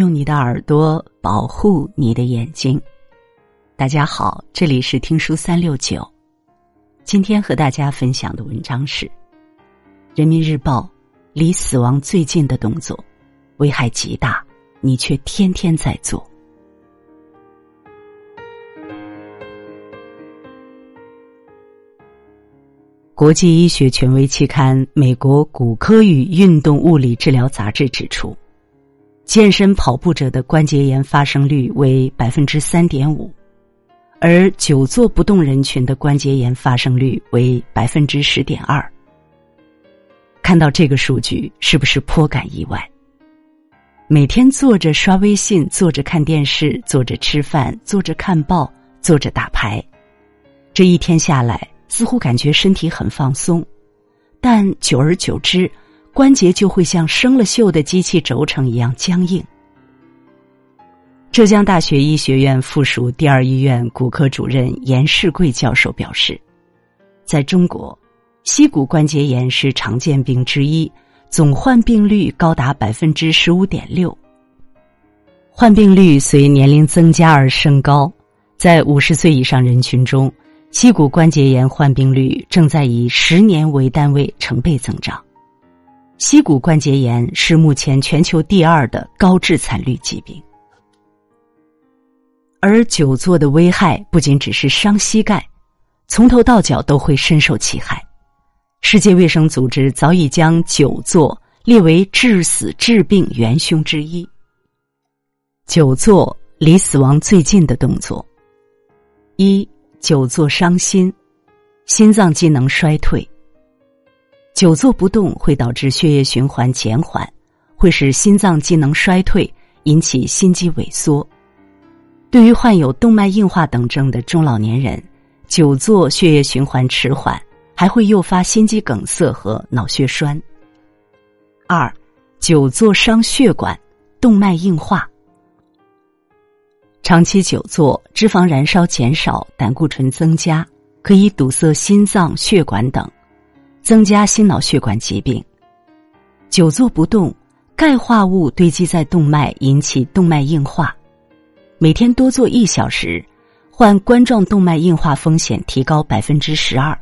用你的耳朵保护你的眼睛。大家好，这里是听书三六九。今天和大家分享的文章是《人民日报》：离死亡最近的动作，危害极大，你却天天在做。国际医学权威期刊《美国骨科与运动物理治疗杂志》指出。健身跑步者的关节炎发生率为百分之三点五，而久坐不动人群的关节炎发生率为百分之十点二。看到这个数据，是不是颇感意外？每天坐着刷微信，坐着看电视，坐着吃饭，坐着看报，坐着打牌，这一天下来，似乎感觉身体很放松，但久而久之。关节就会像生了锈的机器轴承一样僵硬。浙江大学医学院附属第二医院骨科主任严世贵教授表示，在中国，膝骨关节炎是常见病之一，总患病率高达百分之十五点六。患病率随年龄增加而升高，在五十岁以上人群中，膝骨关节炎患病率正在以十年为单位成倍增长。膝骨关节炎是目前全球第二的高致残率疾病，而久坐的危害不仅只是伤膝盖，从头到脚都会深受其害。世界卫生组织早已将久坐列为致死致病元凶之一。久坐离死亡最近的动作：一、久坐伤心，心脏机能衰退。久坐不动会导致血液循环减缓，会使心脏机能衰退，引起心肌萎缩。对于患有动脉硬化等症的中老年人，久坐血液循环迟缓，还会诱发心肌梗塞和脑血栓。二，久坐伤血管，动脉硬化。长期久坐，脂肪燃烧减少，胆固醇增加，可以堵塞心脏血管等。增加心脑血管疾病，久坐不动，钙化物堆积在动脉，引起动脉硬化。每天多坐一小时，患冠状动脉硬化风险提高百分之十二。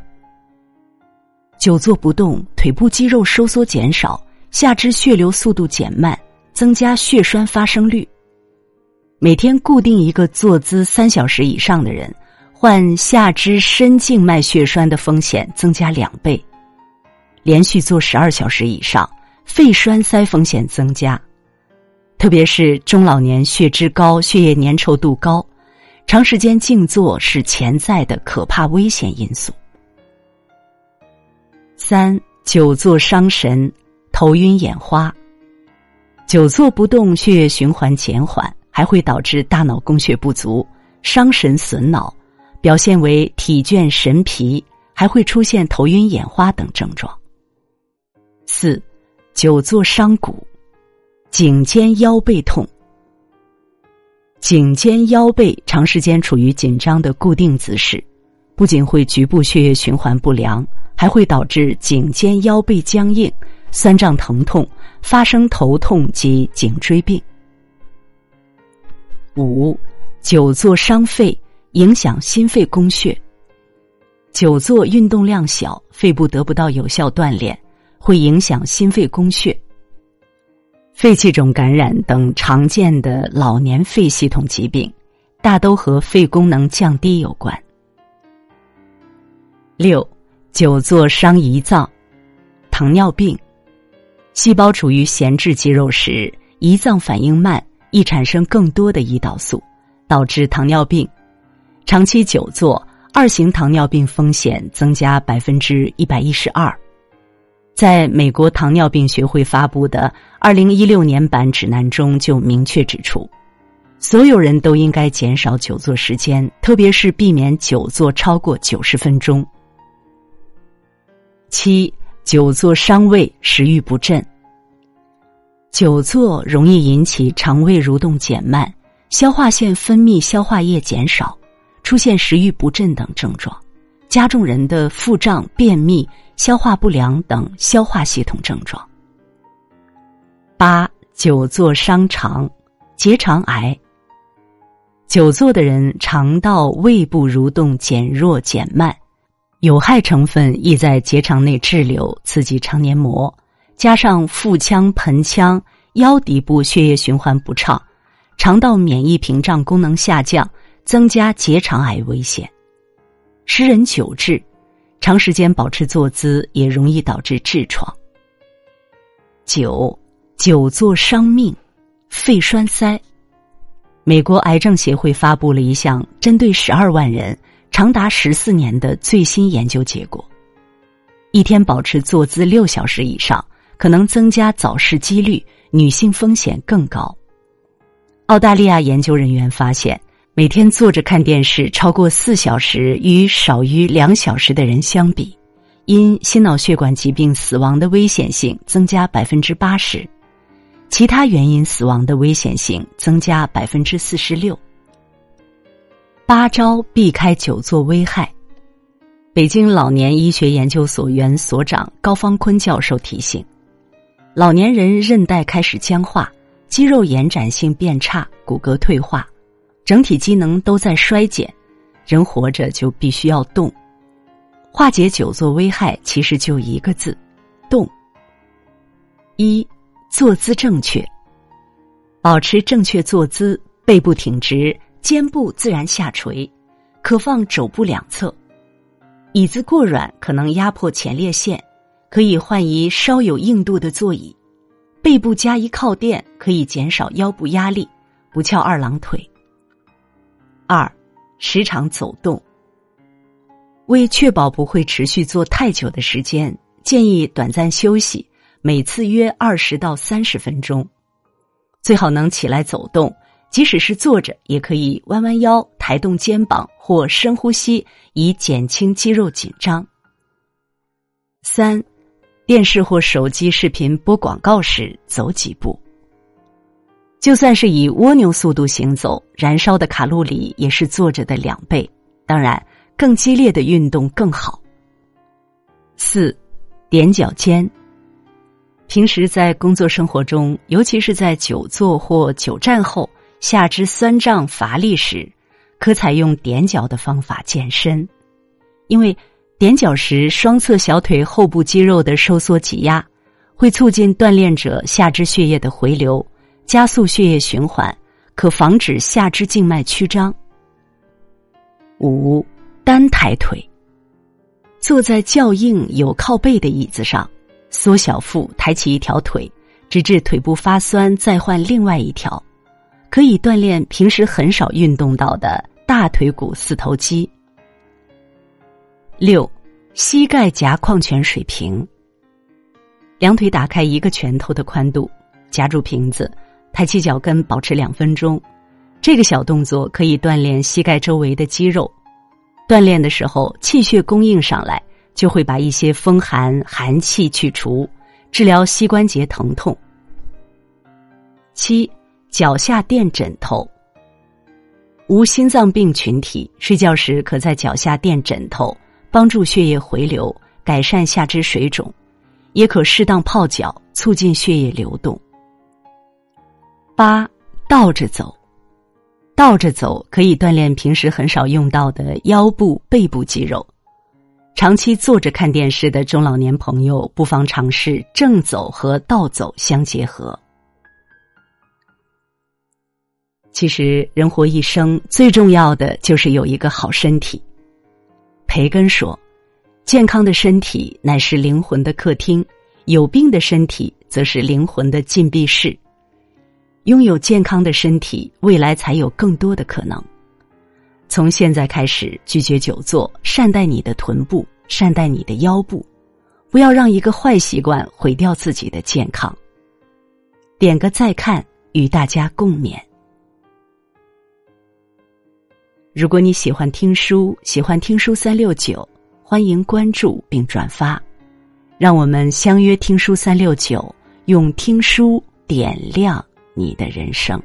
久坐不动，腿部肌肉收缩减少，下肢血流速度减慢，增加血栓发生率。每天固定一个坐姿三小时以上的人，患下肢深静脉血栓的风险增加两倍。连续坐十二小时以上，肺栓塞风险增加，特别是中老年血脂高、血液粘稠度高，长时间静坐是潜在的可怕危险因素。三、久坐伤神，头晕眼花。久坐不动，血液循环减缓，还会导致大脑供血不足，伤神损脑，表现为体倦神疲，还会出现头晕眼花等症状。四，久坐伤骨，颈肩腰背痛。颈肩腰背长时间处于紧张的固定姿势，不仅会局部血液循环不良，还会导致颈肩腰背僵硬、酸胀疼痛，发生头痛及颈椎病。五，久坐伤肺，影响心肺供血。久坐运动量小，肺部得不到有效锻炼。会影响心肺供血、肺气肿感染等常见的老年肺系统疾病，大都和肺功能降低有关。六、久坐伤胰脏，糖尿病，细胞处于闲置肌肉时，胰脏反应慢，易产生更多的胰岛素，导致糖尿病。长期久坐，二型糖尿病风险增加百分之一百一十二。在美国糖尿病学会发布的二零一六年版指南中，就明确指出，所有人都应该减少久坐时间，特别是避免久坐超过九十分钟。七、久坐伤胃，食欲不振。久坐容易引起肠胃蠕动减慢，消化腺分泌消化液减少，出现食欲不振等症状。加重人的腹胀、便秘、消化不良等消化系统症状。八、久坐伤肠，结肠癌。久坐的人肠道胃部蠕动减弱减慢，有害成分易在结肠内滞留，刺激肠黏膜，加上腹腔、盆腔、腰底部血液循环不畅，肠道免疫屏障功能下降，增加结肠癌危险。十人久治，长时间保持坐姿也容易导致痔疮。久久坐伤命，肺栓塞。美国癌症协会发布了一项针对十二万人、长达十四年的最新研究结果：一天保持坐姿六小时以上，可能增加早逝几率，女性风险更高。澳大利亚研究人员发现，每天坐着看电视超过四小时，与少于两小时的人相比。因心脑血管疾病死亡的危险性增加百分之八十，其他原因死亡的危险性增加百分之四十六。八招避开久坐危害。北京老年医学研究所原所长高方坤教授提醒：老年人韧带开始僵化，肌肉延展性变差，骨骼退化，整体机能都在衰减。人活着就必须要动。化解久坐危害，其实就一个字：动。一，坐姿正确，保持正确坐姿，背部挺直，肩部自然下垂，可放肘部两侧。椅子过软可能压迫前列腺，可以换一稍有硬度的座椅。背部加一靠垫，可以减少腰部压力，不翘二郎腿。二，时常走动。为确保不会持续坐太久的时间，建议短暂休息，每次约二十到三十分钟。最好能起来走动，即使是坐着，也可以弯弯腰、抬动肩膀或深呼吸，以减轻肌肉紧张。三，电视或手机视频播广告时走几步。就算是以蜗牛速度行走，燃烧的卡路里也是坐着的两倍。当然。更激烈的运动更好。四，踮脚尖。平时在工作生活中，尤其是在久坐或久站后，下肢酸胀乏力时，可采用踮脚的方法健身。因为踮脚时，双侧小腿后部肌肉的收缩挤压，会促进锻炼者下肢血液的回流，加速血液循环，可防止下肢静脉曲张。五。单抬腿，坐在较硬有靠背的椅子上，缩小腹，抬起一条腿，直至腿部发酸，再换另外一条，可以锻炼平时很少运动到的大腿骨四头肌。六，膝盖夹矿泉水瓶，两腿打开一个拳头的宽度，夹住瓶子，抬起脚跟，保持两分钟。这个小动作可以锻炼膝盖周围的肌肉。锻炼的时候，气血供应上来，就会把一些风寒寒气去除，治疗膝关节疼痛。七，脚下垫枕头。无心脏病群体睡觉时可在脚下垫枕头，帮助血液回流，改善下肢水肿，也可适当泡脚，促进血液流动。八，倒着走。倒着走可以锻炼平时很少用到的腰部、背部肌肉。长期坐着看电视的中老年朋友，不妨尝试正走和倒走相结合。其实，人活一生最重要的就是有一个好身体。培根说：“健康的身体乃是灵魂的客厅，有病的身体则是灵魂的禁闭室。”拥有健康的身体，未来才有更多的可能。从现在开始，拒绝久坐，善待你的臀部，善待你的腰部，不要让一个坏习惯毁掉自己的健康。点个再看，与大家共勉。如果你喜欢听书，喜欢听书三六九，欢迎关注并转发，让我们相约听书三六九，用听书点亮。你的人生。